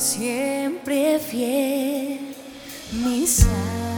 siempre fiel, mi sal.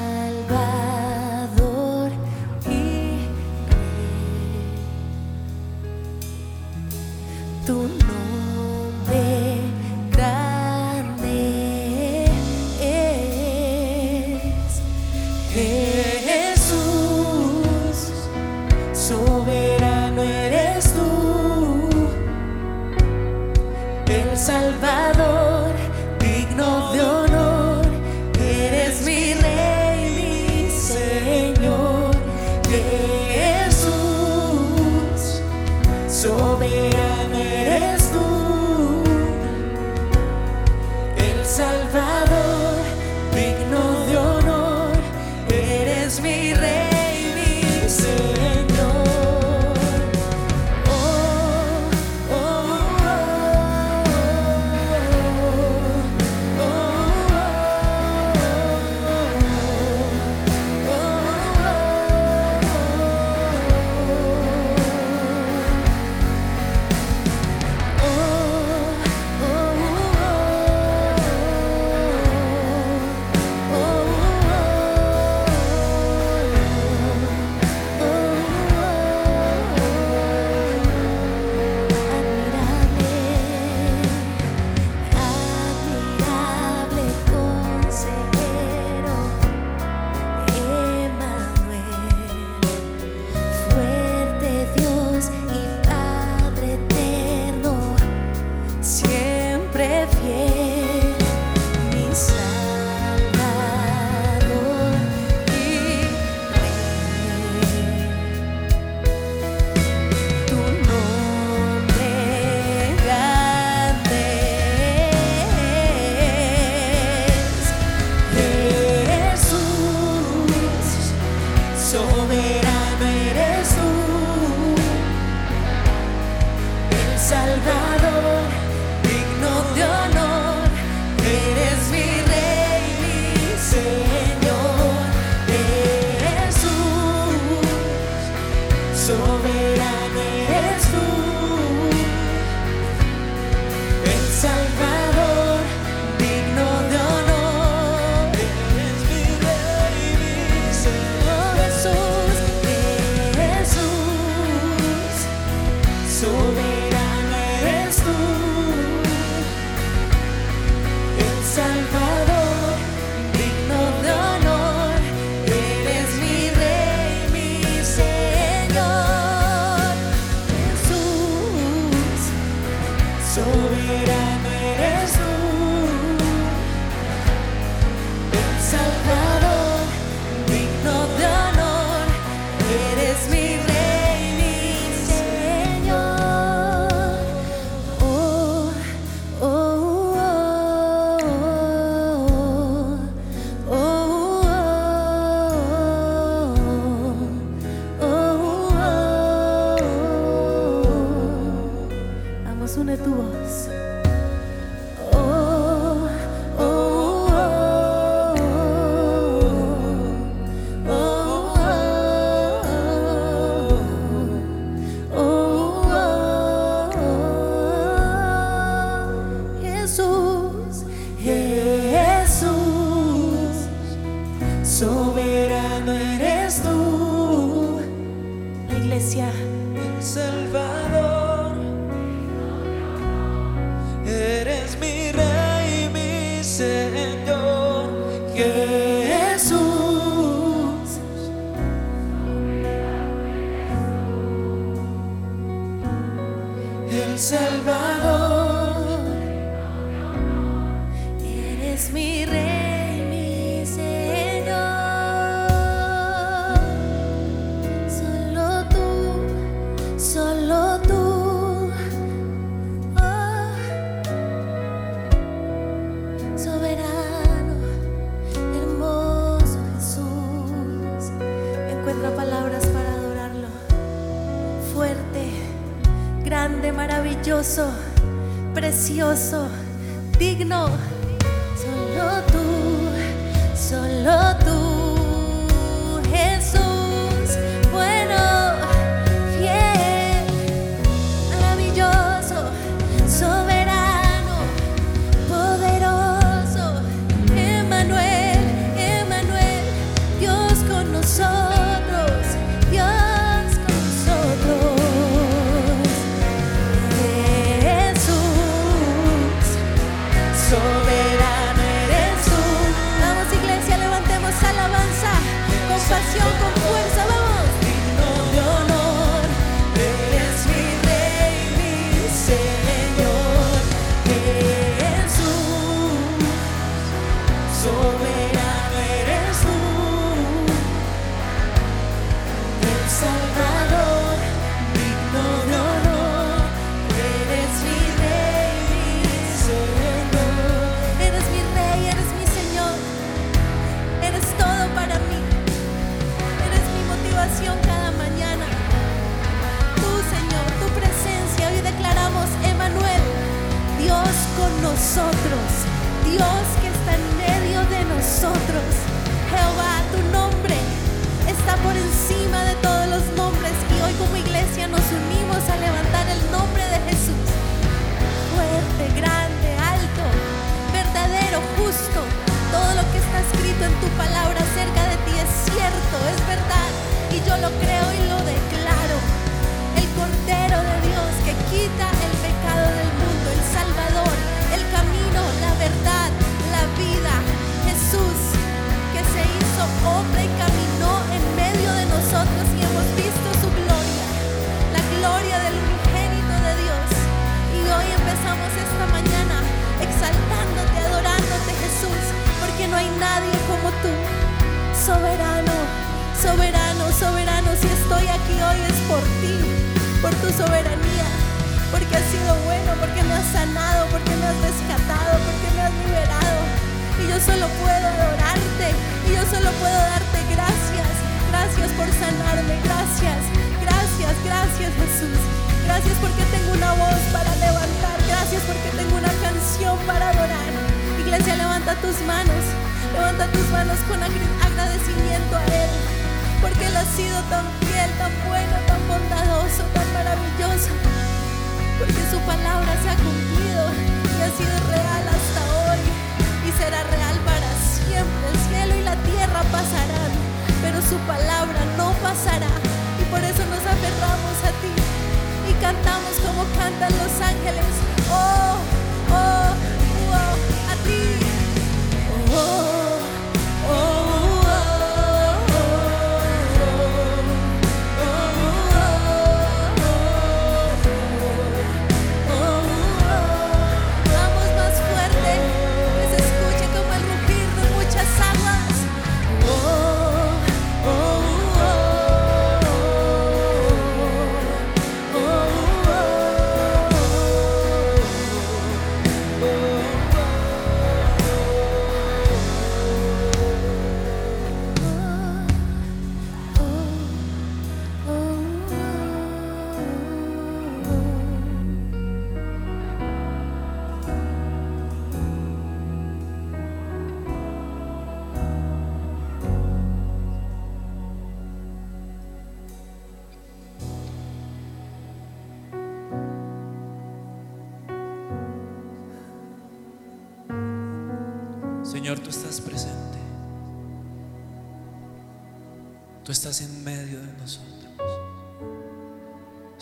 soberano eres tú. La iglesia, salva.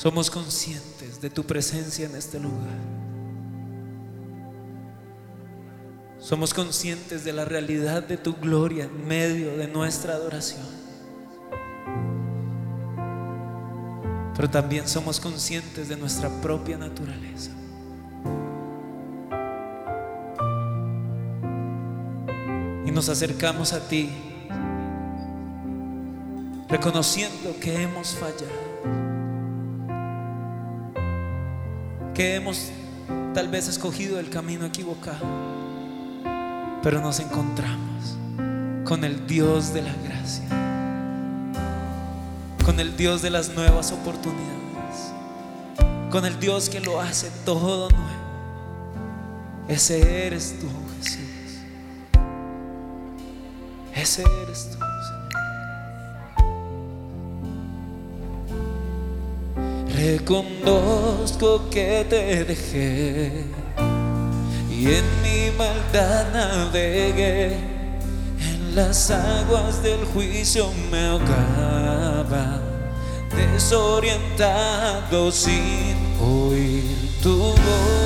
Somos conscientes de tu presencia en este lugar. Somos conscientes de la realidad de tu gloria en medio de nuestra adoración. Pero también somos conscientes de nuestra propia naturaleza. Y nos acercamos a ti reconociendo que hemos fallado. que hemos tal vez escogido el camino equivocado, pero nos encontramos con el Dios de la gracia, con el Dios de las nuevas oportunidades, con el Dios que lo hace todo nuevo. Ese eres tú, Jesús. Ese eres tú. Reconozco que te dejé y en mi maldad navegué, en las aguas del juicio me ahogaba, desorientado sin oír tu voz.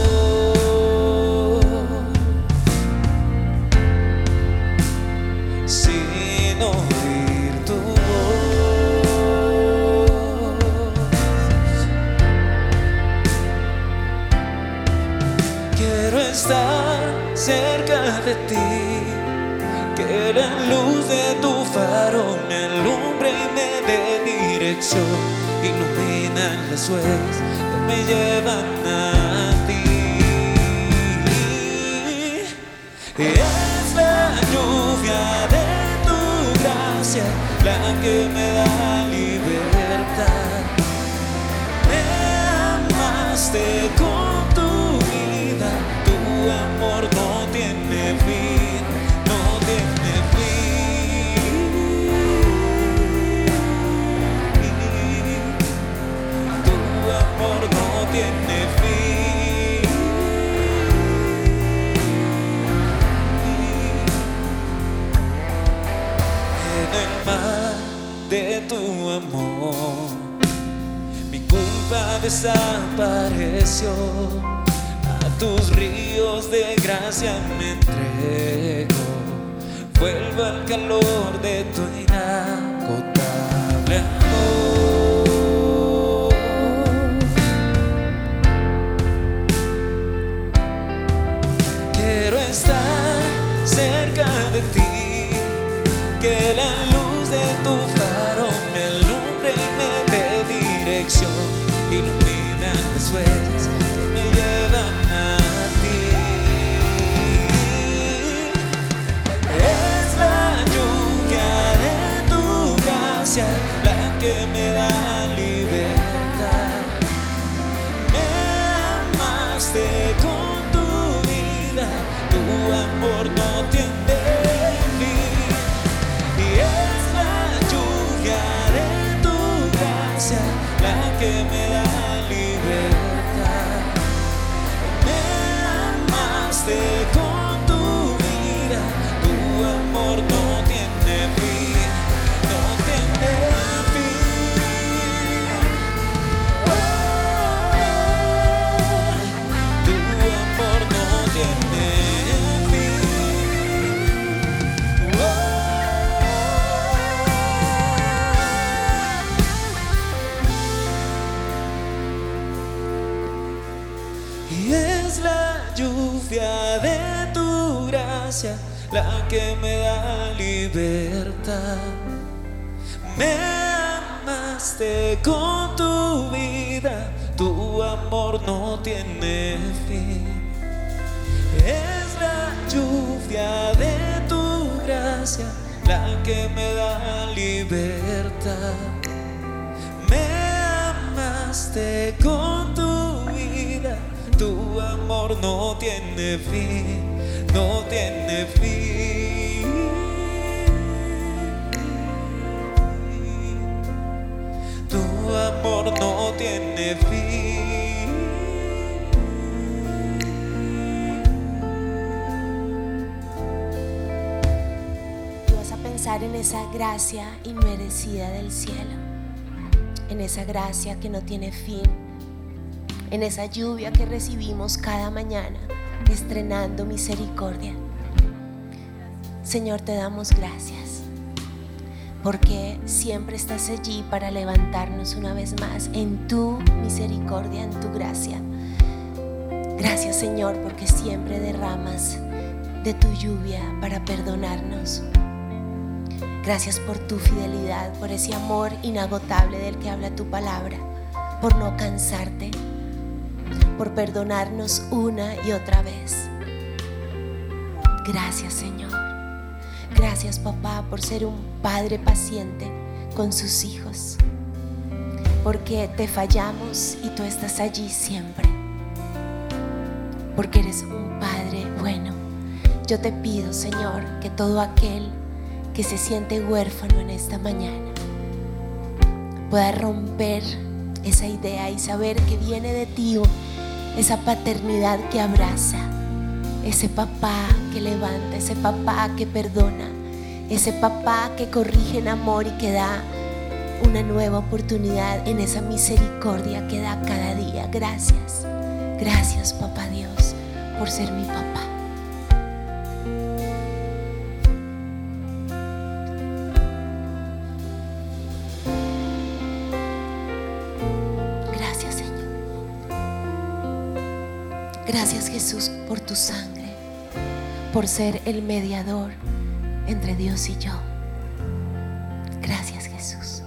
cerca de ti. Que la luz de tu farol me alumbre y me dé dirección. Iluminan las suelas que me llevan a ti. Es la lluvia de tu gracia la que me da libertad. Me amaste con tu amor. Mi culpa desapareció. A tus ríos de gracia me entrego. Vuelvo al calor de tu inagotable amor. Quiero estar cerca de ti, que la luz de tu que me da libertad. Me amaste con tu vida, tu amor no tiene fin. Es la lluvia de tu gracia la que me da libertad. Me amaste con tu vida, tu amor no tiene fin, no tiene fin. Tu amor no tiene fin. Y vas a pensar en esa gracia inmerecida del cielo, en esa gracia que no tiene fin, en esa lluvia que recibimos cada mañana, estrenando misericordia. Señor, te damos gracias, porque siempre estás allí para levantarnos una vez más en tu misericordia, en tu gracia. Gracias Señor, porque siempre derramas de tu lluvia para perdonarnos. Gracias por tu fidelidad, por ese amor inagotable del que habla tu palabra, por no cansarte, por perdonarnos una y otra vez. Gracias Señor. Gracias papá por ser un padre paciente con sus hijos. Porque te fallamos y tú estás allí siempre. Porque eres un padre bueno. Yo te pido Señor que todo aquel que se siente huérfano en esta mañana pueda romper esa idea y saber que viene de ti esa paternidad que abraza, ese papá que levanta, ese papá que perdona, ese papá que corrige en amor y que da una nueva oportunidad en esa misericordia que da cada día. Gracias, gracias papá Dios por ser mi papá. Gracias Jesús por tu sangre, por ser el mediador entre Dios y yo. Gracias Jesús.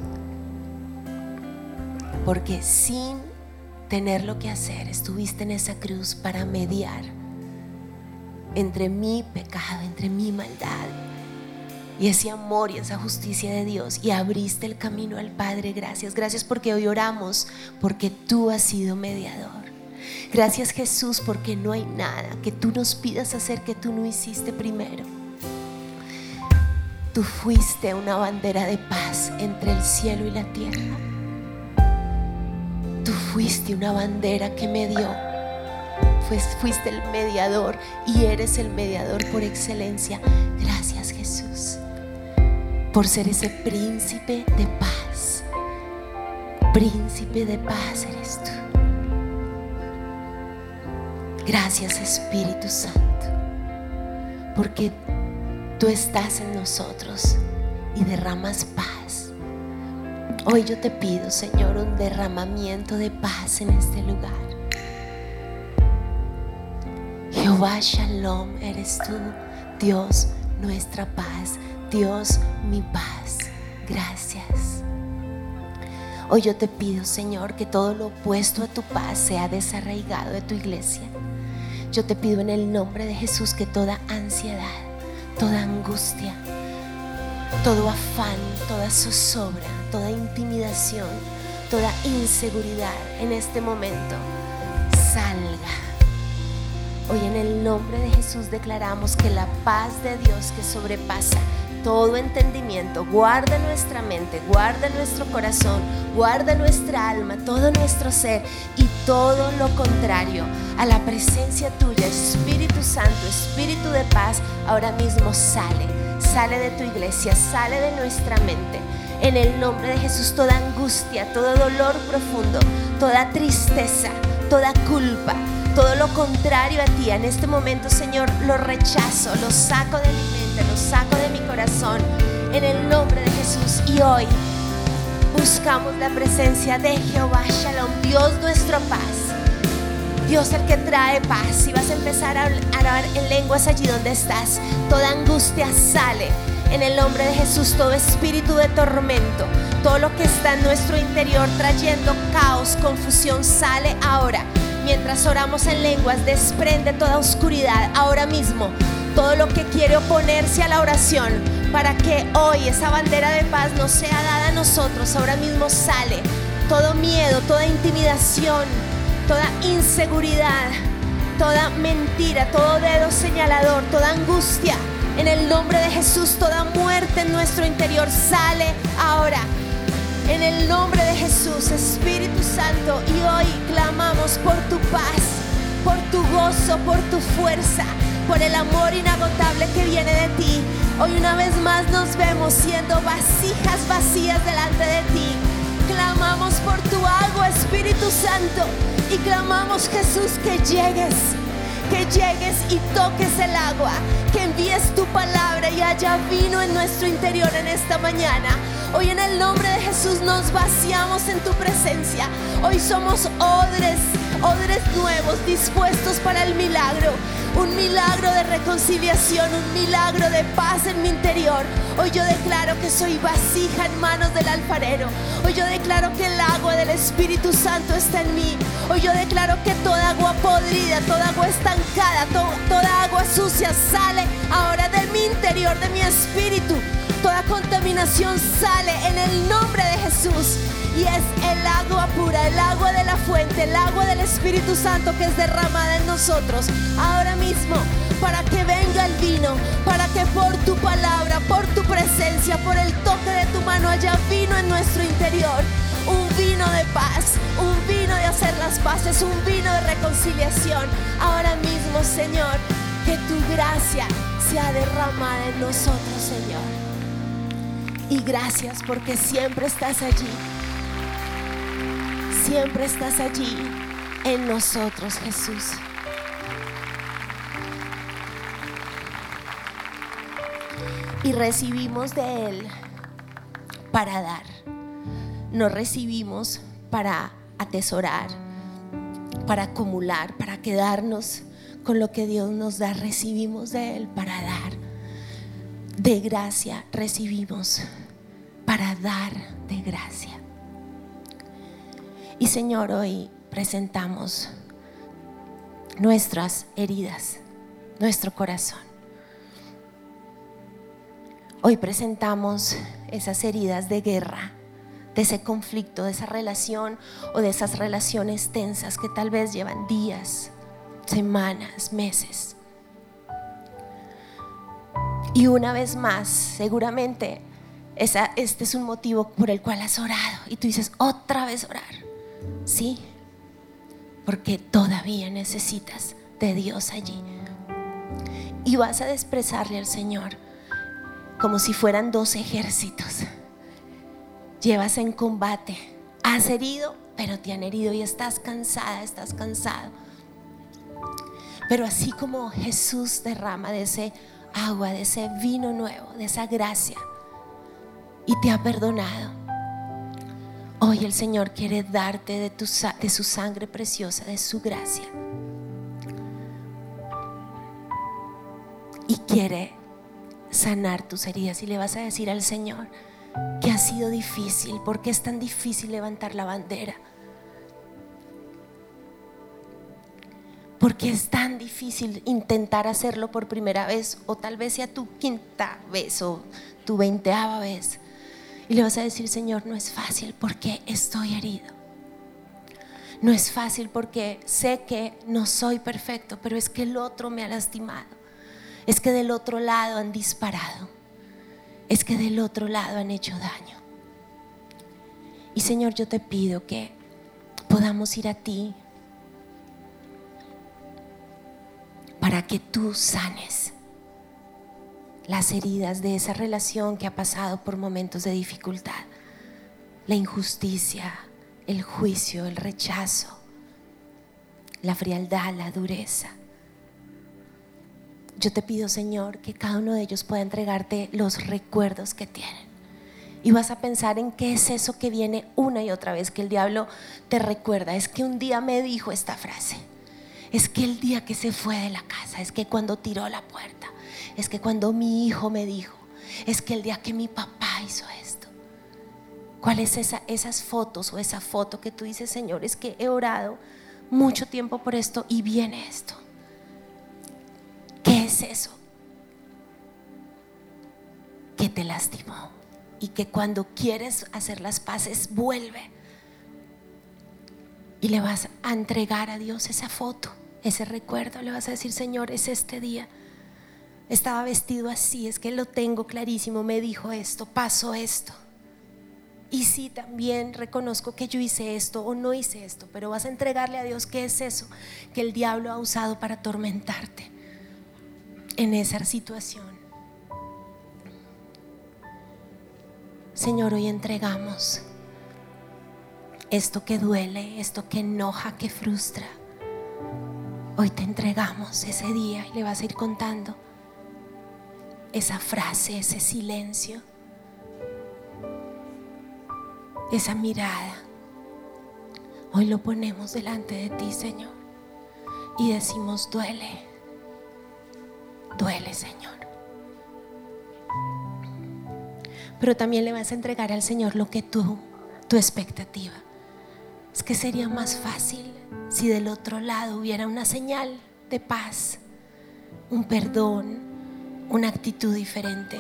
Porque sin tener lo que hacer, estuviste en esa cruz para mediar entre mi pecado, entre mi maldad y ese amor y esa justicia de Dios y abriste el camino al Padre. Gracias, gracias porque hoy oramos porque tú has sido mediador. Gracias Jesús porque no hay nada que tú nos pidas hacer que tú no hiciste primero. Tú fuiste una bandera de paz entre el cielo y la tierra. Tú fuiste una bandera que me dio. Fuiste el mediador y eres el mediador por excelencia. Gracias Jesús por ser ese príncipe de paz Príncipe de paz Gracias Espíritu Santo, porque tú estás en nosotros y derramas paz. Hoy yo te pido, Señor, un derramamiento de paz en este lugar. Jehová Shalom eres tú, Dios nuestra paz, Dios mi paz. Gracias. Hoy yo te pido, Señor, que todo lo opuesto a tu paz sea desarraigado de tu iglesia. Yo te pido en el nombre de Jesús que toda ansiedad, toda angustia, todo afán, toda zozobra, toda intimidación, toda inseguridad en este momento salga. Hoy en el nombre de Jesús declaramos que la paz de Dios que sobrepasa todo entendimiento, guarda nuestra mente, guarda nuestro corazón, guarda nuestra alma, todo nuestro ser y todo lo contrario a la presencia tuya, Espíritu Santo, Espíritu de paz, ahora mismo sale, sale de tu iglesia, sale de nuestra mente. En el nombre de Jesús, toda angustia, todo dolor profundo, toda tristeza, toda culpa, todo lo contrario a ti. En este momento, Señor, lo rechazo, lo saco de mi lo saco de mi corazón. En el nombre de Jesús. Y hoy buscamos la presencia de Jehová Shalom, Dios nuestro paz. Dios el que trae paz. Y vas a empezar a hablar en lenguas allí donde estás. Toda angustia sale. En el nombre de Jesús, todo espíritu de tormento, todo lo que está en nuestro interior trayendo caos, confusión, sale ahora mientras oramos en lenguas, desprende toda oscuridad ahora mismo, todo lo que quiere oponerse a la oración, para que hoy esa bandera de paz no sea dada a nosotros, ahora mismo sale todo miedo, toda intimidación, toda inseguridad, toda mentira, todo dedo señalador, toda angustia. En el nombre de Jesús, toda muerte en nuestro interior sale ahora. En el nombre de Jesús, Espíritu Santo, y hoy clamamos por tu paz, por tu gozo, por tu fuerza, por el amor inagotable que viene de ti. Hoy una vez más nos vemos siendo vasijas vacías delante de ti. Clamamos por tu agua, Espíritu Santo, y clamamos Jesús que llegues que llegues y toques el agua, que envíes tu palabra y haya vino en nuestro interior en esta mañana. Hoy en el nombre de Jesús nos vaciamos en tu presencia. Hoy somos odres, odres nuevos, dispuestos para el milagro. Un milagro de reconciliación, un milagro de paz en mi interior. Hoy yo declaro que soy vasija en manos del alfarero. Hoy yo declaro que el agua del Espíritu Santo está en mí. Hoy yo declaro que toda agua podrida, toda agua estancada, toda agua sucia sale ahora de mi interior, de mi espíritu Toda contaminación sale en el nombre de Jesús. Y es el agua pura, el agua de la fuente, el agua del Espíritu Santo que es derramada en nosotros ahora mismo para que venga el vino, para que por tu palabra, por tu presencia, por el toque de tu mano haya vino en nuestro interior. Un vino de paz, un vino de hacer las paces, un vino de reconciliación. Ahora mismo, Señor, que tu gracia sea derramada en nosotros, Señor. Y gracias porque siempre estás allí. Siempre estás allí en nosotros, Jesús. Y recibimos de Él para dar. No recibimos para atesorar, para acumular, para quedarnos con lo que Dios nos da. Recibimos de Él para dar de gracia recibimos para dar de gracia. Y Señor, hoy presentamos nuestras heridas, nuestro corazón. Hoy presentamos esas heridas de guerra, de ese conflicto, de esa relación o de esas relaciones tensas que tal vez llevan días, semanas, meses. Y una vez más, seguramente este es un motivo por el cual has orado. Y tú dices, otra vez orar. Sí, porque todavía necesitas de Dios allí. Y vas a expresarle al Señor como si fueran dos ejércitos. Llevas en combate Has herido, pero te han herido y estás cansada, estás cansado. Pero así como Jesús derrama de ese agua, de ese vino nuevo, de esa gracia, y te ha perdonado, hoy el Señor quiere darte de, su sangre preciosa, de su gracia. Y quiere sanar tus heridas y le vas a decir al Señor que ha sido difícil, porque es tan difícil levantar la bandera Porque es tan difícil intentar hacerlo por primera vez o tal vez sea tu quinta vez o tu veinteava vez. Y le vas a decir, Señor, no es fácil porque estoy herido. No es fácil porque sé que no soy perfecto, pero es que el otro me ha lastimado. Es que del otro lado han disparado. Es que del otro lado han hecho daño. Y Señor, yo te pido que podamos ir a ti para que tú sanes las heridas de esa relación que ha pasado por momentos de dificultad, la injusticia, el juicio, el rechazo, la frialdad, la dureza. Yo te pido, Señor, que cada uno de ellos pueda entregarte los recuerdos que tienen. Y vas a pensar en qué es eso que viene una y otra vez que el diablo te recuerda. Es que un día me dijo esta frase es que el día que se fue de la casa, es que cuando tiró la puerta, es que cuando mi hijo me dijo, es que el día que mi papá hizo esto. ¿Cuáles esa, esas fotos o esa foto que tú dices, Señor, es que he orado mucho tiempo por esto y viene esto? ¿Qué es eso? Que te lastimó y que cuando quieres hacer las paces vuelve y le vas a entregar a Dios esa foto, ese recuerdo. Le vas a decir, Señor, es este día. Estaba vestido así, es que lo tengo clarísimo, me dijo esto, pasó esto. Y sí, también reconozco que yo hice esto o no hice esto, pero vas a entregarle a Dios qué es eso que el diablo ha usado para atormentarte en esa situación. Señor, hoy entregamos esto que duele, esto que enoja, que frustra. Hoy te entregamos ese día y le vas a ir contando esa frase, ese silencio, esa mirada. Hoy lo ponemos delante de ti, Señor, y decimos, duele, duele, Señor. Pero también le vas a entregar al Señor lo que tú, tu expectativa. Es que sería más fácil si del otro lado hubiera una señal de paz, un perdón, una actitud diferente.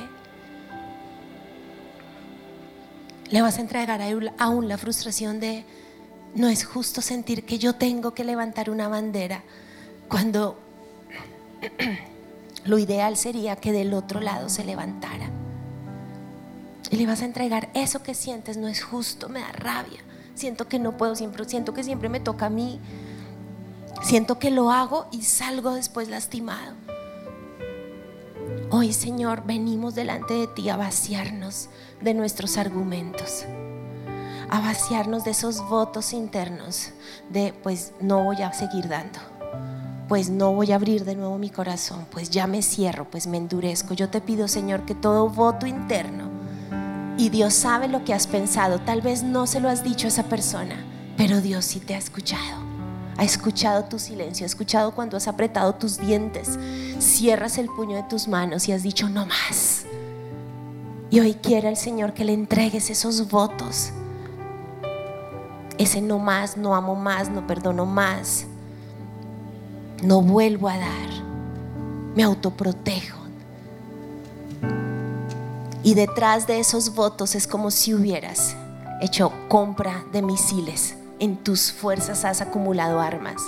Le vas a entregar aún la frustración de no es justo sentir que yo tengo que levantar una bandera cuando lo ideal sería que del otro lado se levantara. Y le vas a entregar eso que sientes, no es justo, me da rabia siento que no puedo, siempre, siento que siempre me toca a mí, siento que lo hago y salgo después lastimado. Hoy, Señor, venimos delante de ti a vaciarnos de nuestros argumentos, a vaciarnos de esos votos internos de, pues no voy a seguir dando, pues no voy a abrir de nuevo mi corazón, pues ya me cierro, pues me endurezco. Yo te pido, Señor, que todo voto interno y Dios sabe lo que has pensado. Tal vez no se lo has dicho a esa persona, pero Dios sí te ha escuchado. Ha escuchado tu silencio, ha escuchado cuando has apretado tus dientes, cierras el puño de tus manos y has dicho no más. Y hoy quiere el Señor que le entregues esos votos. Ese no más, no amo más, no perdono más. No vuelvo a dar. Me autoprotejo. Y detrás de esos votos es como si hubieras hecho compra de misiles. En tus fuerzas has acumulado armas.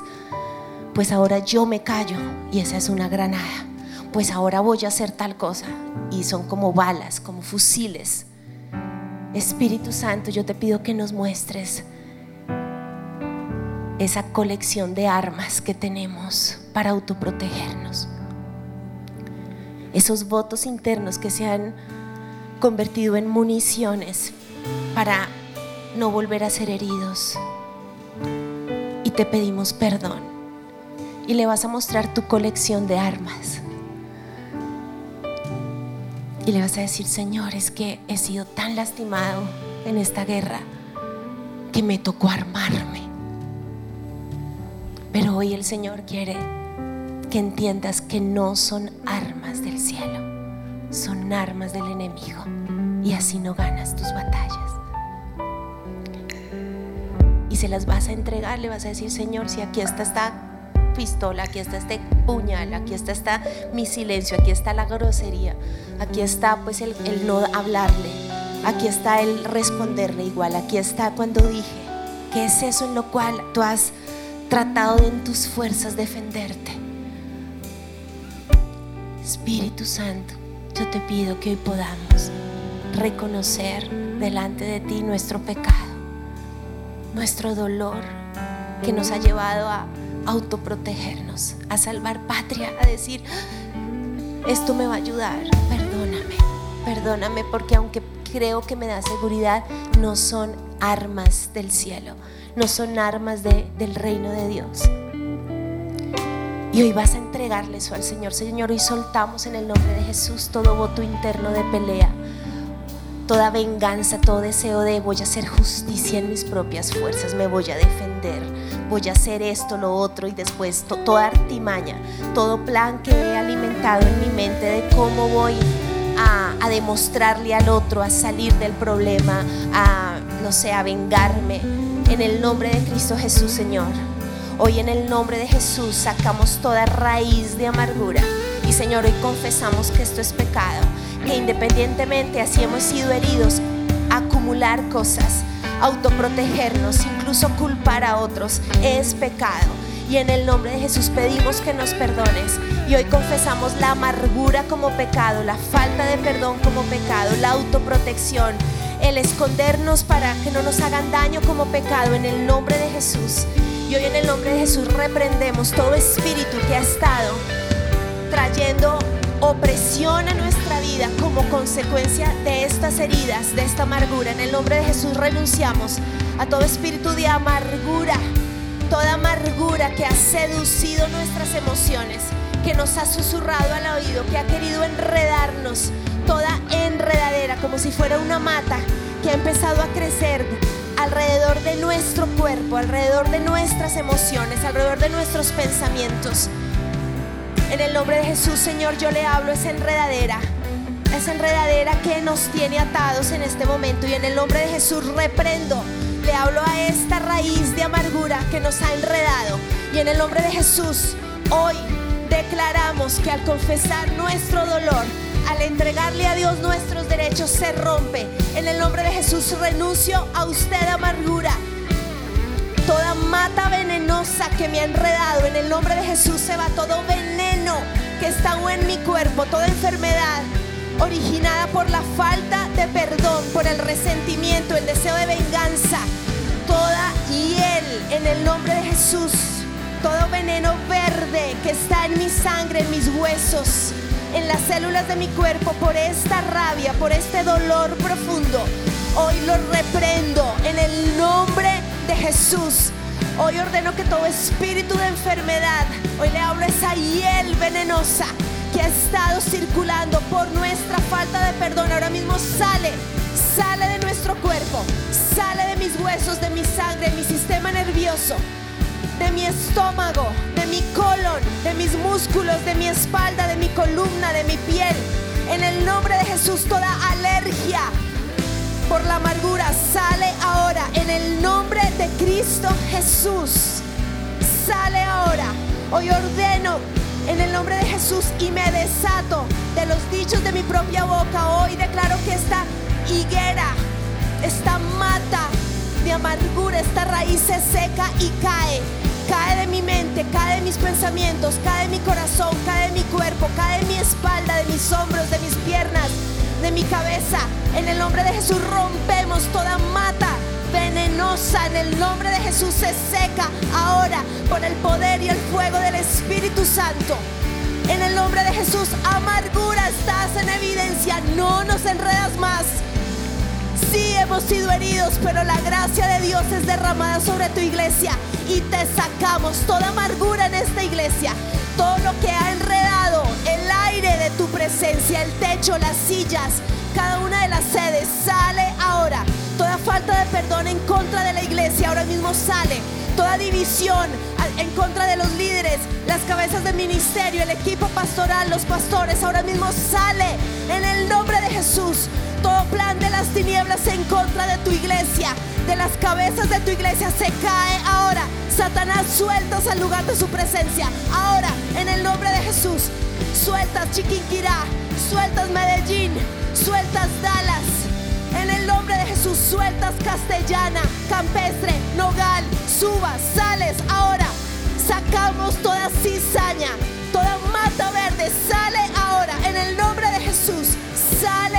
Pues ahora yo me callo y esa es una granada. Pues ahora voy a hacer tal cosa. Y son como balas, como fusiles. Espíritu Santo, yo te pido que nos muestres esa colección de armas que tenemos para autoprotegernos. Esos votos internos que se han convertido en municiones para no volver a ser heridos. Y te pedimos perdón. Y le vas a mostrar tu colección de armas. Y le vas a decir, Señor, es que he sido tan lastimado en esta guerra que me tocó armarme. Pero hoy el Señor quiere que entiendas que no son armas del cielo, son armas del enemigo. Y así no ganas tus batallas. Y se las vas a entregar, le vas a decir, Señor, si aquí está esta pistola, aquí está este puñal, aquí está, mi silencio, aquí está la grosería, aquí está pues el, el no hablarle, aquí está el responderle igual, aquí está cuando dije, que es eso en lo cual tú has tratado de en tus fuerzas defenderte. Espíritu Santo, yo te pido que hoy podamos reconocer delante de ti nuestro pecado, nuestro dolor que nos ha llevado a autoprotegernos, a salvar patria, a decir, esto me va a ayudar, perdóname, perdóname porque aunque creo que me da seguridad, no son armas del cielo, no son armas del reino de Dios. Y hoy vas a entregarle eso al Señor. Señor, hoy soltamos en el nombre de Jesús todo voto interno de pelea, toda venganza, todo deseo de voy a hacer justicia en mis propias fuerzas, me voy a defender, voy a hacer esto, lo otro y después toda artimaña, todo plan que he alimentado en mi mente de cómo voy a, a demostrarle al otro, a salir del problema, a, no sé, a vengarme. En el nombre de Cristo Jesús, Señor. Hoy en el nombre de Jesús sacamos toda raíz de amargura. Y Señor, hoy confesamos que esto es pecado, que independientemente así hemos sido heridos, acumular cosas, autoprotegernos, incluso culpar a otros, es pecado. Y en el nombre de Jesús pedimos que nos perdones. Y hoy confesamos la amargura como pecado, la falta de perdón como pecado, la autoprotección, el escondernos para que no nos hagan daño como pecado en el nombre de Jesús. Y hoy en el nombre de Jesús reprendemos todo espíritu que ha estado trayendo opresión a nuestra vida como consecuencia de estas heridas, de esta amargura. En el nombre de Jesús renunciamos a todo espíritu de amargura, toda amargura que ha seducido nuestras emociones, que nos ha susurrado al oído, que ha querido enredarnos, toda como si fuera una mata que ha empezado a crecer alrededor de nuestro cuerpo, alrededor de nuestras emociones, alrededor de nuestros pensamientos. En el nombre de Jesús, Señor, yo le hablo esa enredadera, esa enredadera que nos tiene atados en este momento. Y en el nombre de Jesús reprendo, le hablo a esta raíz de amargura que nos ha enredado. Y en el nombre de Jesús, hoy declaramos que al confesar nuestro dolor, al entregarle a Dios nuestros derechos, se rompe. En el nombre de Jesús renuncio a usted amargura. Toda mata venenosa que me ha enredado, en el nombre de Jesús se va todo veneno que está en mi cuerpo, toda enfermedad originada por la falta de perdón, por el resentimiento, el deseo de venganza, toda hiel en el nombre de Jesús, todo veneno verde que está en mi sangre, en mis huesos, en las células de mi cuerpo por esta rabia, por este dolor profundo. Hoy lo reprendo en el nombre de Jesús. Hoy ordeno que todo espíritu de enfermedad, hoy le hablo esa hiel venenosa que ha estado circulando por nuestra falta de perdón. Ahora mismo sale, sale de nuestro cuerpo, sale de mis huesos, de mi sangre, de mi sistema nervioso de mi estómago, de mi colon, de mis músculos, de mi espalda, de mi columna, de mi piel. En el nombre de Jesús, toda alergia por la amargura sale ahora. En el nombre de Cristo Jesús, sale ahora. Hoy ordeno en el nombre de Jesús y me desato de los dichos de mi propia boca. Hoy declaro que esta higuera, esta mata de amargura, esta raíz se seca y cae cae de mi mente, cae de mis pensamientos, cae de mi corazón, cae de mi cuerpo, cae de mi espalda, de mis hombros, de mis piernas, de mi cabeza. En el nombre de Jesús rompemos toda mata venenosa. En el nombre de Jesús se seca ahora por el poder y el fuego del Espíritu Santo. En el nombre de Jesús, amargura estás en evidencia. No nos enredas más. Sí, hemos sido heridos, pero la gracia de Dios es derramada sobre tu iglesia y te sacamos toda amargura en esta iglesia, todo lo que ha enredado el aire de tu presencia, el techo, las sillas, cada una de las sedes sale ahora. Toda falta de perdón en contra de la iglesia ahora mismo sale. Toda división en contra de los líderes, las cabezas de ministerio, el equipo pastoral, los pastores, ahora mismo sale en el nombre de Jesús. Todo plan de las tinieblas en contra de tu iglesia, de las cabezas de tu iglesia, se cae ahora. Satanás, sueltas al lugar de su presencia. Ahora, en el nombre de Jesús, sueltas Chiquinquirá, sueltas Medellín, sueltas Dallas. En el nombre de Jesús, sueltas Castellana, Campestre, Nogal, Subas, Sales. Ahora, sacamos toda cizaña, toda mata verde. Sale ahora, en el nombre de Jesús. Sale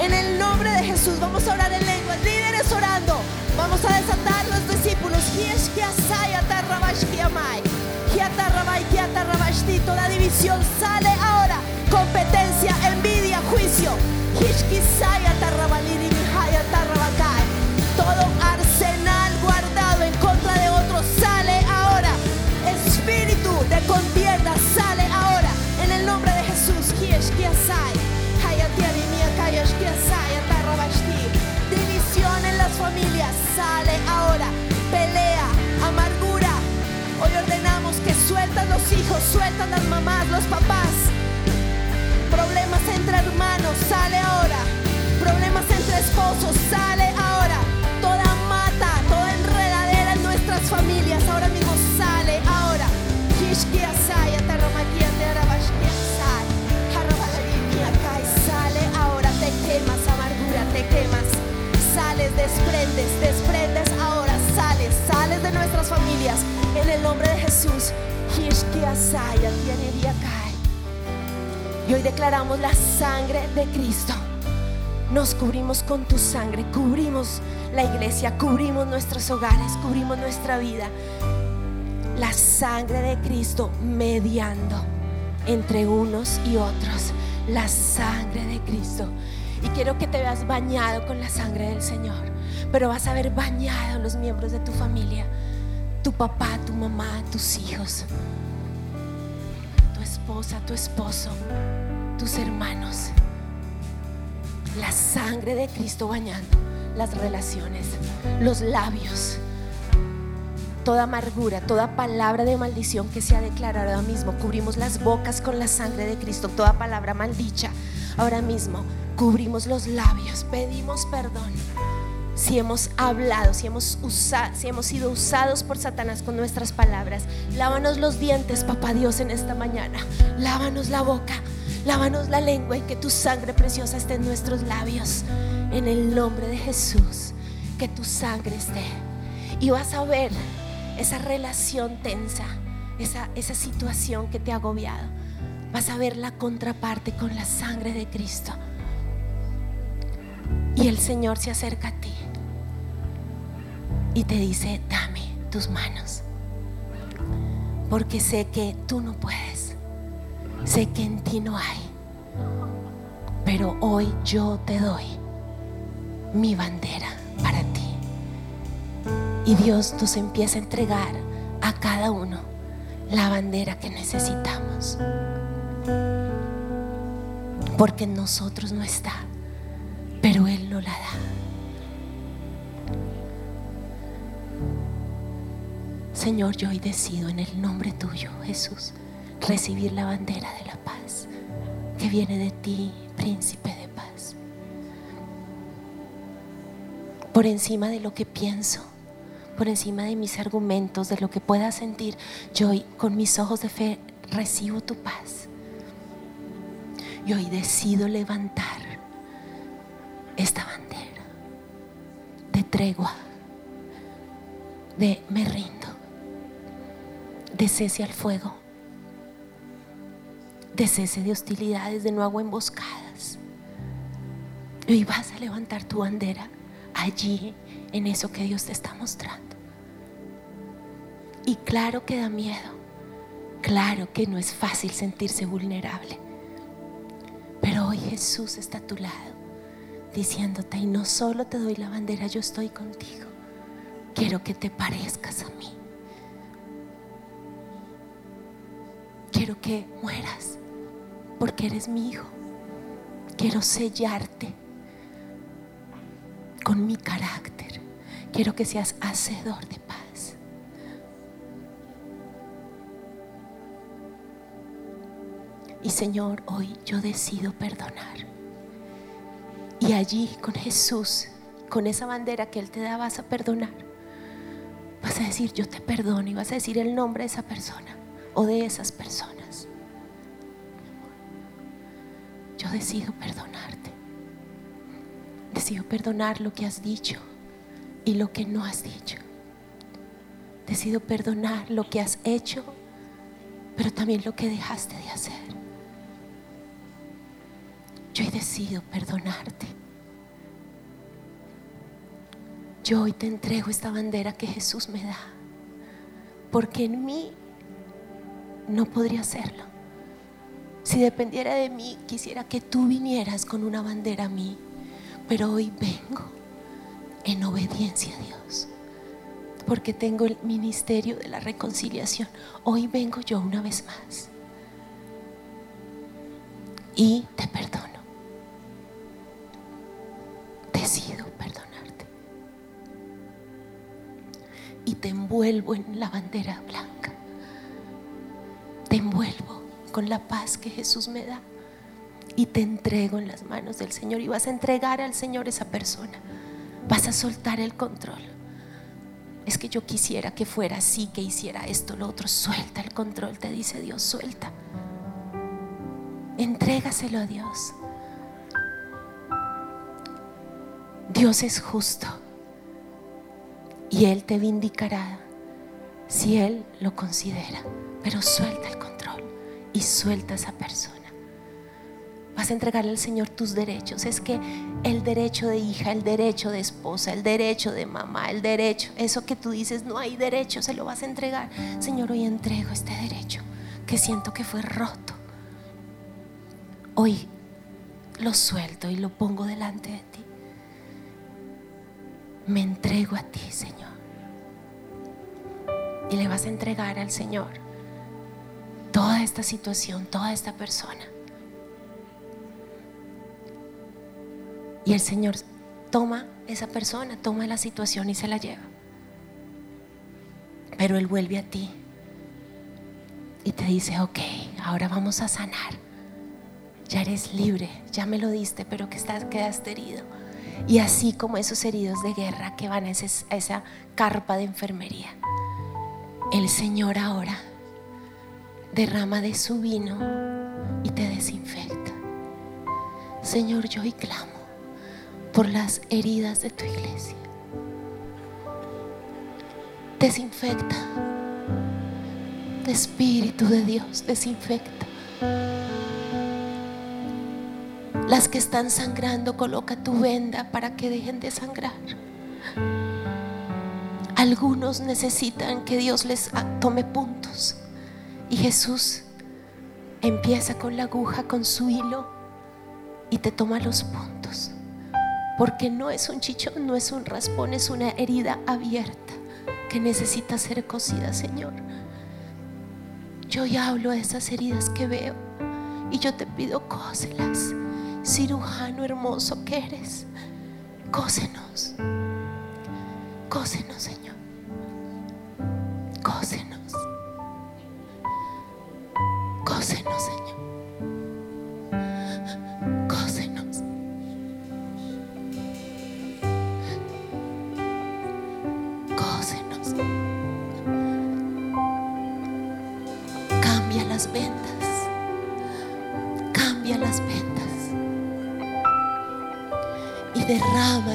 En el nombre de Jesús vamos a orar en lengua. Líderes orando. Vamos a desatar los discípulos. Toda división sale ahora. Competencia, envidia, juicio. Familias sale ahora. Pelea, amargura. Hoy ordenamos que sueltan los hijos, sueltan las mamás, los papás. Problemas entre hermanos, sale ahora. Problemas entre esposos, sale ahora. Toda mata, toda enredadera en nuestras familias, ahora mismo sale ahora. Sale ahora, te quemas amargura, te quemas. Desprendes, desprendes ahora, sales, sales de nuestras familias. En el nombre de Jesús. Y hoy declaramos la sangre de Cristo. Nos cubrimos con tu sangre, cubrimos la iglesia, cubrimos nuestros hogares, cubrimos nuestra vida. La sangre de Cristo mediando entre unos y otros. La sangre de Cristo. Y quiero que te veas bañado con la sangre del Señor. Pero vas a ver bañado los miembros de tu familia. Tu papá, tu mamá, tus hijos. Tu esposa, tu esposo. Tus hermanos. La sangre de Cristo bañando las relaciones. Los labios toda amargura, toda palabra de maldición que se ha declarado ahora mismo. Cubrimos las bocas con la sangre de Cristo, toda palabra maldicha. Ahora mismo cubrimos los labios, pedimos perdón. Si hemos hablado, si hemos, usado, si hemos sido usados por Satanás con nuestras palabras, lávanos los dientes, papá Dios, en esta mañana. Lávanos la boca, lávanos la lengua y que tu sangre preciosa esté en nuestros labios. En el nombre de Jesús, que tu sangre esté. Y vas a ver esa relación tensa, esa, esa situación que te ha agobiado, vas a ver la contraparte con la sangre de Cristo. Y el Señor se acerca a ti y te dice, dame tus manos, porque sé que tú no puedes, sé que en ti no hay, pero hoy yo te doy mi bandera para ti. Y Dios nos empieza a entregar a cada uno la bandera que necesitamos. Porque en nosotros no está, pero Él no la da. Señor, yo hoy decido en el nombre tuyo, Jesús, recibir la bandera de la paz que viene de ti, príncipe de paz. Por encima de lo que pienso, por encima de mis argumentos, de lo que pueda sentir, yo hoy con mis ojos de fe recibo tu paz. Y hoy decido levantar esta bandera. De tregua, de me rindo, de cese al fuego, de cese de hostilidades, de no hago emboscadas. Y hoy vas a levantar tu bandera allí en eso que Dios te está mostrando. Y claro que da miedo, claro que no es fácil sentirse vulnerable, pero hoy Jesús está a tu lado, diciéndote, y no solo te doy la bandera, yo estoy contigo. Quiero que te parezcas a mí. Quiero que mueras porque eres mi hijo. Quiero sellarte con mi carácter. Quiero que seas hacedor de Y Señor, hoy yo decido perdonar. Y allí con Jesús, con esa bandera que Él te da, vas a perdonar. Vas a decir, yo te perdono y vas a decir el nombre de esa persona o de esas personas. Yo decido perdonarte. Decido perdonar lo que has dicho y lo que no has dicho. Decido perdonar lo que has hecho, pero también lo que dejaste de hacer. Yo hoy decido perdonarte. Yo hoy te entrego esta bandera que Jesús me da, porque en mí no podría hacerlo. Si dependiera de mí, quisiera que tú vinieras con una bandera a mí, pero hoy vengo en obediencia a Dios, porque tengo el ministerio de la reconciliación. Hoy vengo yo una vez más y te perdono. Decido perdonarte y te envuelvo en la bandera blanca. Te envuelvo con la paz que Jesús me da y te entrego en las manos del Señor y vas a entregar al Señor esa persona. Vas a soltar el control. Es que yo quisiera que fuera así, que hiciera esto, lo otro. Suelta el control, te dice Dios, suelta. Entrégaselo a Dios. Dios es justo y Él te vindicará si Él lo considera. Pero suelta el control y suelta a esa persona. Vas a entregarle al Señor tus derechos. Es que el derecho de hija, el derecho de esposa, el derecho de mamá, el derecho, eso que tú dices, no hay derecho, se lo vas a entregar. Señor, hoy entrego este derecho que siento que fue roto. Hoy lo suelto y lo pongo delante de ti. Me entrego a ti, Señor. Y le vas a entregar al Señor toda esta situación, toda esta persona. Y el Señor toma esa persona, toma la situación y se la lleva. Pero Él vuelve a ti y te dice, ok, ahora vamos a sanar. Ya eres libre, ya me lo diste, pero que estás, quedaste herido. Y así como esos heridos de guerra que van a, esa carpa de enfermería, el Señor ahora derrama de su vino y te desinfecta. Señor, yo hoy clamo por las heridas de tu iglesia. Desinfecta. Espíritu de Dios, desinfecta. Las que están sangrando, coloca tu venda para que dejen de sangrar. Algunos necesitan que Dios les tome puntos. Y Jesús empieza con la aguja, con su hilo, y te toma los puntos. Porque no es un chichón, no es un raspón, es una herida abierta que necesita ser cosida, Señor. Yo ya hablo de esas heridas que veo y yo te pido cóselas. Cirujano hermoso que eres, cósenos. Cósenos, Señor. Cósenos. Cósenos.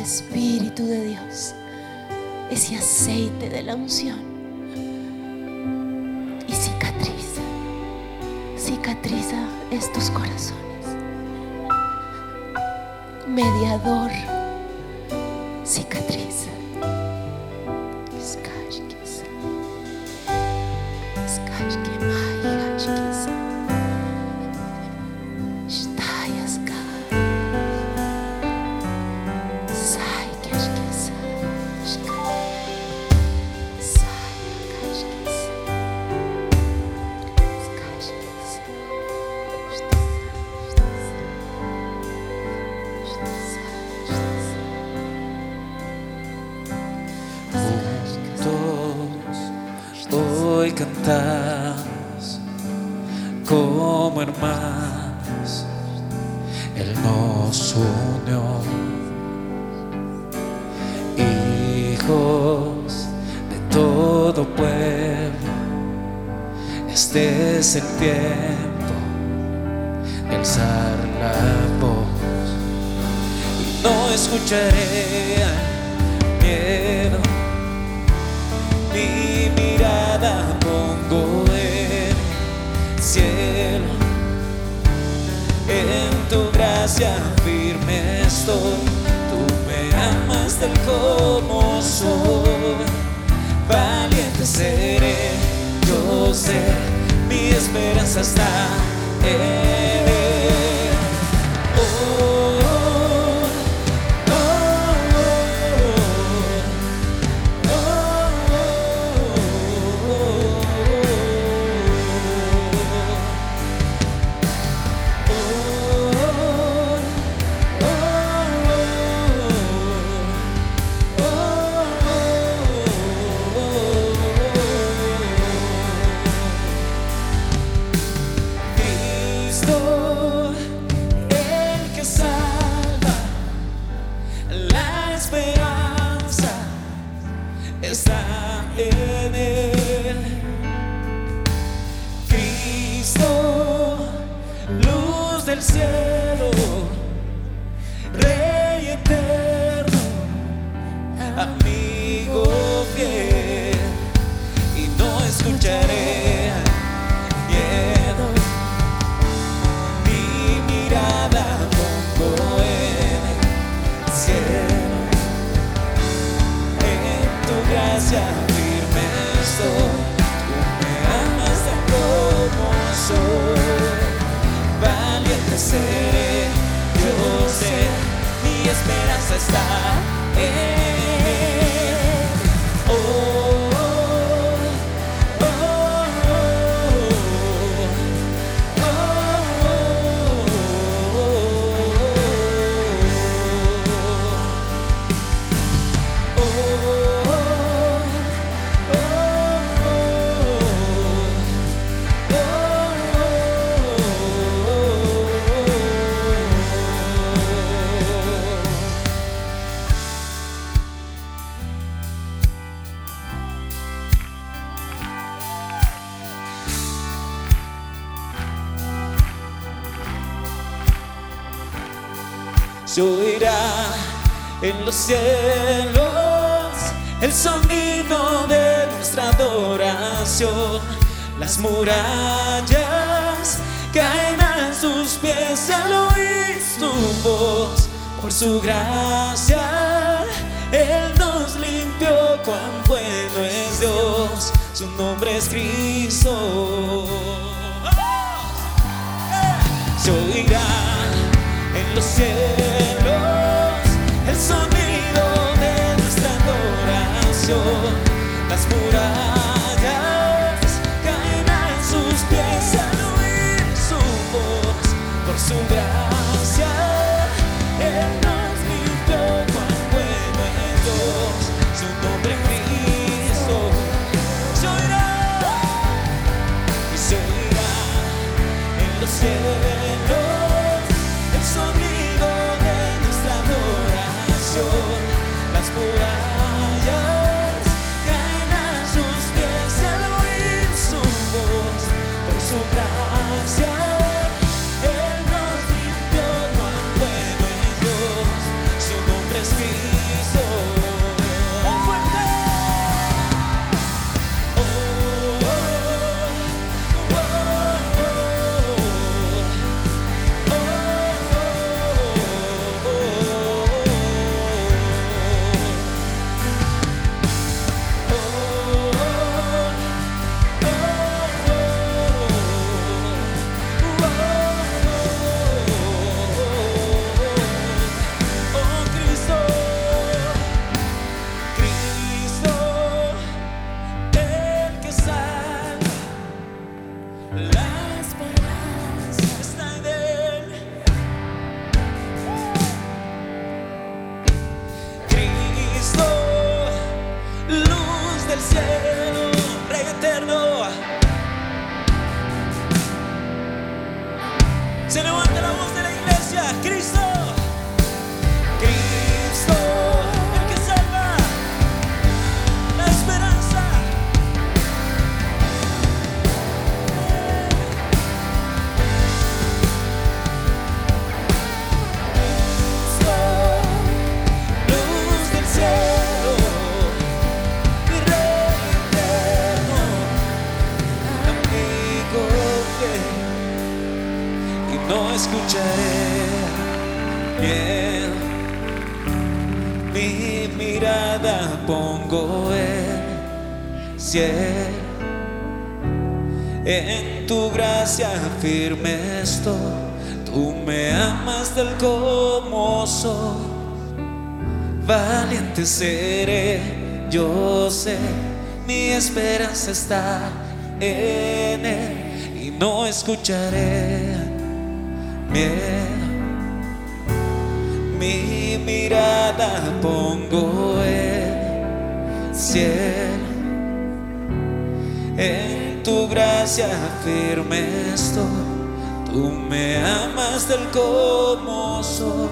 Espíritu de Dios, ese aceite de la unción. Y cicatriza. Cicatriza estos corazones. Mediador. Cicatriza. alzar la voz. No escucharé miedo, mi mirada pongo en cielo. En tu gracia firme estoy, tú me amas tal como soy. Valiente seré, yo sé, mi esperanza está en en los cielos el sonido de nuestra adoración. Las murallas caen a sus pies al oír su voz. Por su gracia, Él nos limpió. Cuán bueno es Dios, su nombre es Cristo. ¡Ah! ¡Eh! Se oirá en los cielos. Está en él. Y no escucharé miedo. Mi mirada pongo en cielo. En tu gracia firme estoy. Tú me amas del como soy.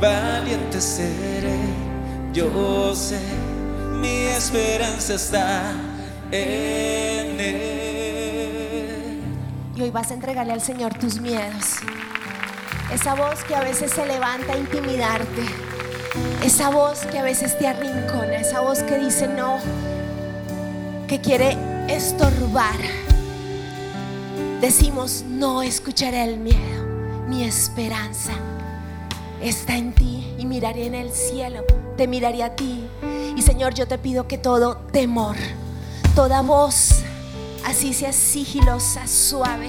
Valiente seré, yo sé. Mi esperanza está en él. Y hoy vas a entregarle al Señor tus miedos. Esa voz que a veces se levanta a intimidarte. Esa voz que a veces te arrincona. Esa voz que dice no. Que quiere estorbar. Decimos, no escucharé el miedo. Mi esperanza está en ti y miraré en el cielo. Te miraré a ti. Y Señor, yo te pido que todo temor, toda voz, así sea sigilosa, suave,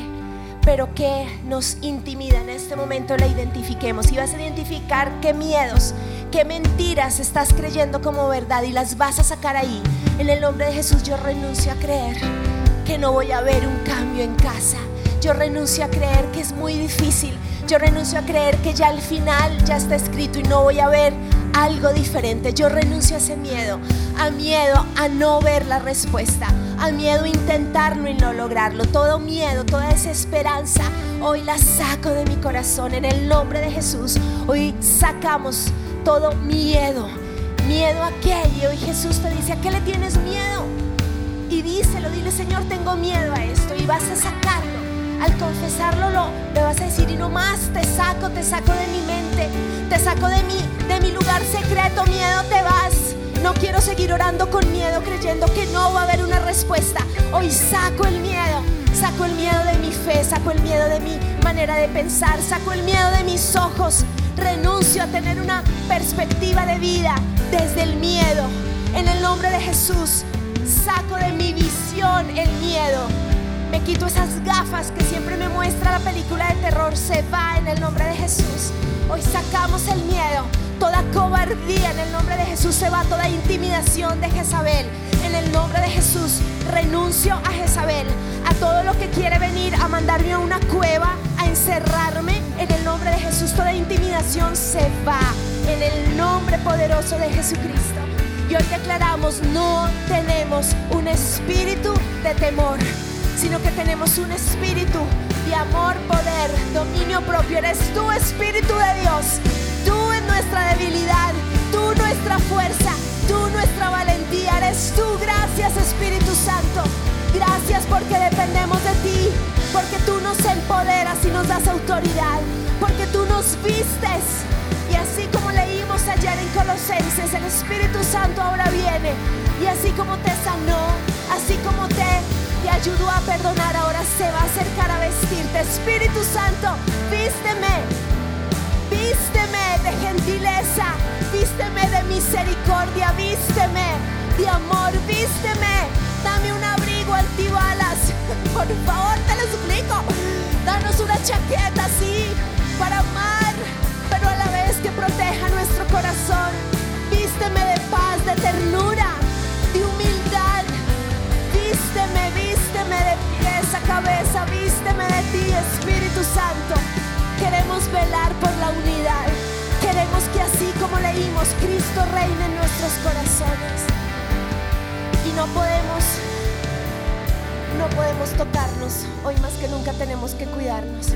pero que nos intimida en este momento, la identifiquemos. Y vas a identificar qué miedos, qué mentiras estás creyendo como verdad y las vas a sacar ahí. En el nombre de Jesús yo renuncio a creer que no voy a ver un cambio en casa. Yo renuncio a creer que es muy difícil. Yo renuncio a creer que ya al final ya está escrito y no voy a ver algo diferente. Yo renuncio a ese miedo, a miedo a no ver la respuesta, a miedo a intentarlo y no lograrlo. Todo miedo, toda desesperanza, hoy la saco de mi corazón en el nombre de Jesús. Hoy sacamos todo miedo, miedo a qué. Y hoy Jesús te dice, ¿a qué le tienes miedo? Y díselo, dile, Señor, tengo miedo a esto. Y vas a sacarlo. Al confesarlo, lo, le vas a decir, y no más, te saco, te saco de mi mente, te saco de mi, de mi lugar secreto, miedo, te vas. No quiero seguir orando con miedo, creyendo que no va a haber una respuesta. Hoy saco el miedo, saco el miedo de mi fe, saco el miedo de mi manera de pensar, saco el miedo de mis ojos. Renuncio a tener una perspectiva de vida desde el miedo. En el nombre de Jesús, saco de mi visión el miedo. Me quito esas gafas que siempre me muestra la película de terror. Se va en el nombre de Jesús. Hoy sacamos el miedo. Toda cobardía en el nombre de Jesús se va. Toda intimidación de Jezabel. En el nombre de Jesús renuncio a Jezabel. A todo lo que quiere venir a mandarme a una cueva, a encerrarme. En el nombre de Jesús toda intimidación se va. En el nombre poderoso de Jesucristo. Y hoy declaramos, no tenemos un espíritu de temor sino que tenemos un espíritu de amor, poder, dominio propio. Eres tú, Espíritu de Dios. Tú en nuestra debilidad, tú nuestra fuerza, tú nuestra valentía. Eres tú. Gracias, Espíritu Santo. Gracias porque dependemos de ti, porque tú nos empoderas y nos das autoridad, porque tú nos vistes. Y así como leímos ayer en Colosenses, el Espíritu Santo ahora viene. Y así como te sanó, así como te te ayudó a perdonar, ahora se va a acercar a vestirte. Espíritu Santo, vísteme, vísteme de gentileza, vísteme de misericordia, vísteme de amor, vísteme. Dame un abrigo antibalas, por favor, te lo suplico. Danos una chaqueta así para amar, pero a la vez que proteja nuestro corazón. Vísteme de paz, de ternura. Vísteme, vísteme de pies a cabeza, vísteme de ti, Espíritu Santo. Queremos velar por la unidad. Queremos que así como leímos, Cristo reine en nuestros corazones. Y no podemos no podemos tocarnos. Hoy más que nunca tenemos que cuidarnos.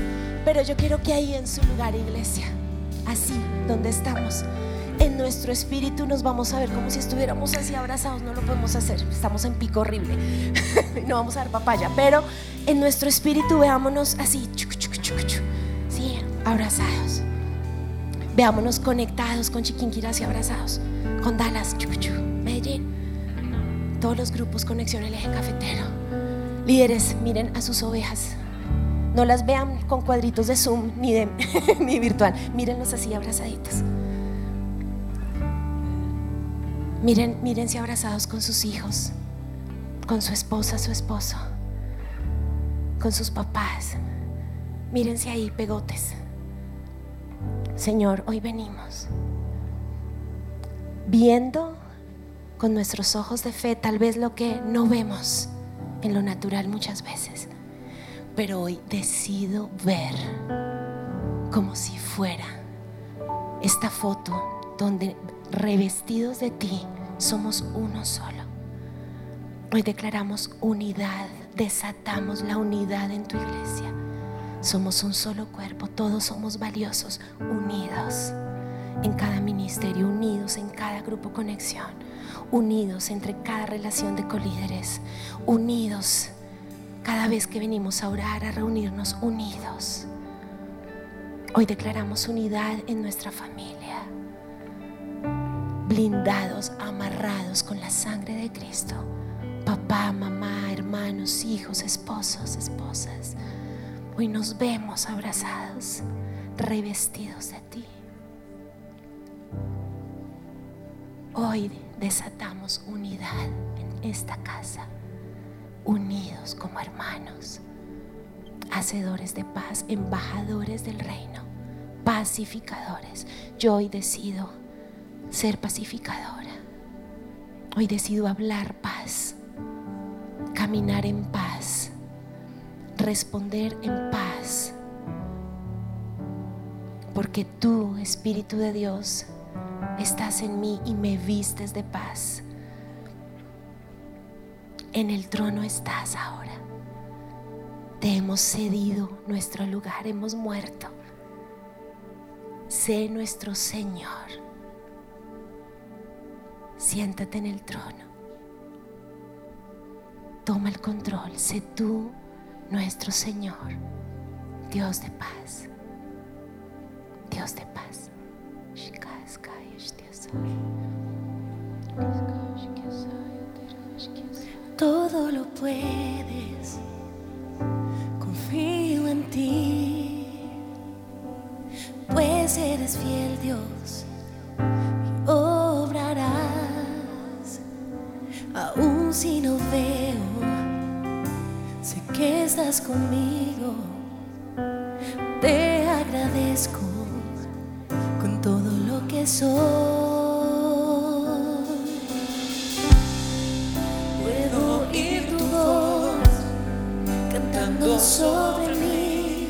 Pero yo quiero que ahí en su lugar, iglesia, así, donde estamos, en nuestro espíritu nos vamos a ver como si estuviéramos así abrazados. No lo podemos hacer, estamos en pico horrible. no vamos a dar papaya, pero en nuestro espíritu veámonos así, sí, abrazados. Veámonos conectados con Chiquinquiras y abrazados, con Dallas, Medellín, todos los grupos Conexión El Eje Cafetero. Líderes, miren a sus ovejas. No las vean con cuadritos de Zoom ni, de, ni virtual. Mírenlos así abrazaditos. Miren, mírense abrazados con sus hijos, con su esposa, su esposo, con sus papás. Mírense ahí, pegotes. Señor, hoy venimos viendo con nuestros ojos de fe tal vez lo que no vemos en lo natural muchas veces, pero hoy decido ver como si fuera esta foto donde revestidos de ti somos uno solo. Hoy declaramos unidad, desatamos la unidad en tu iglesia. Somos un solo cuerpo, todos somos valiosos, unidos en cada ministerio, unidos en cada grupo conexión, unidos entre cada relación de colíderes, unidos cada vez que venimos a orar, a reunirnos, unidos. Hoy declaramos unidad en nuestra familia blindados, amarrados con la sangre de Cristo. Papá, mamá, hermanos, hijos, esposos, esposas. Hoy nos vemos abrazados, revestidos de ti. Hoy desatamos unidad en esta casa, unidos como hermanos, hacedores de paz, embajadores del reino, pacificadores. Yo hoy decido ser pacificadora. Hoy decido hablar paz, caminar en paz, responder en paz. Porque tú, Espíritu de Dios, estás en mí y me vistes de paz. En el trono estás ahora. Te hemos cedido nuestro lugar, hemos muerto. Sé nuestro Señor siéntate en el trono. Toma el control, sé tú nuestro Señor, Dios de paz, Dios de paz. Todo lo puedes, confío en ti, pues eres fiel Dios aún si no veo, sé que estás conmigo. Te agradezco con todo lo que soy. Puedo oír tu voz cantando sobre mí.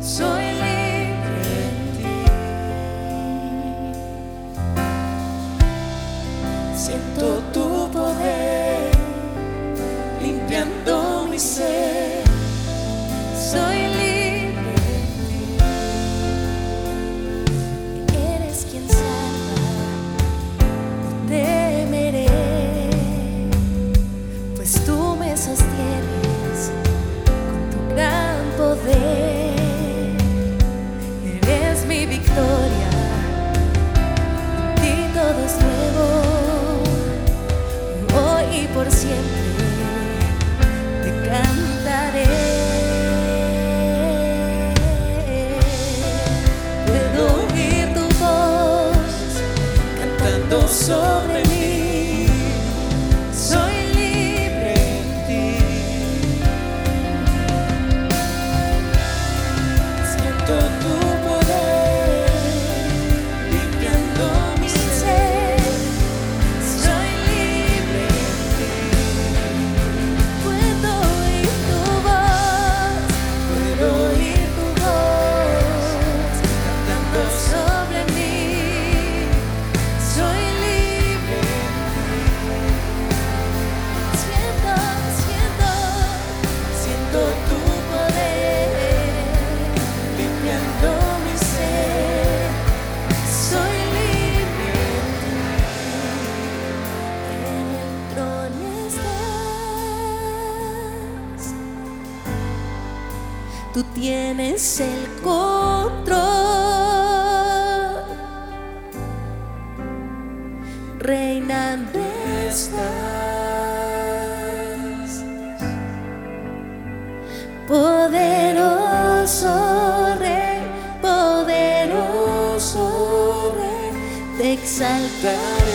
Soy libre en ti. Siento tu soy libre. Eres exaltar.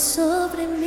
sobre mí.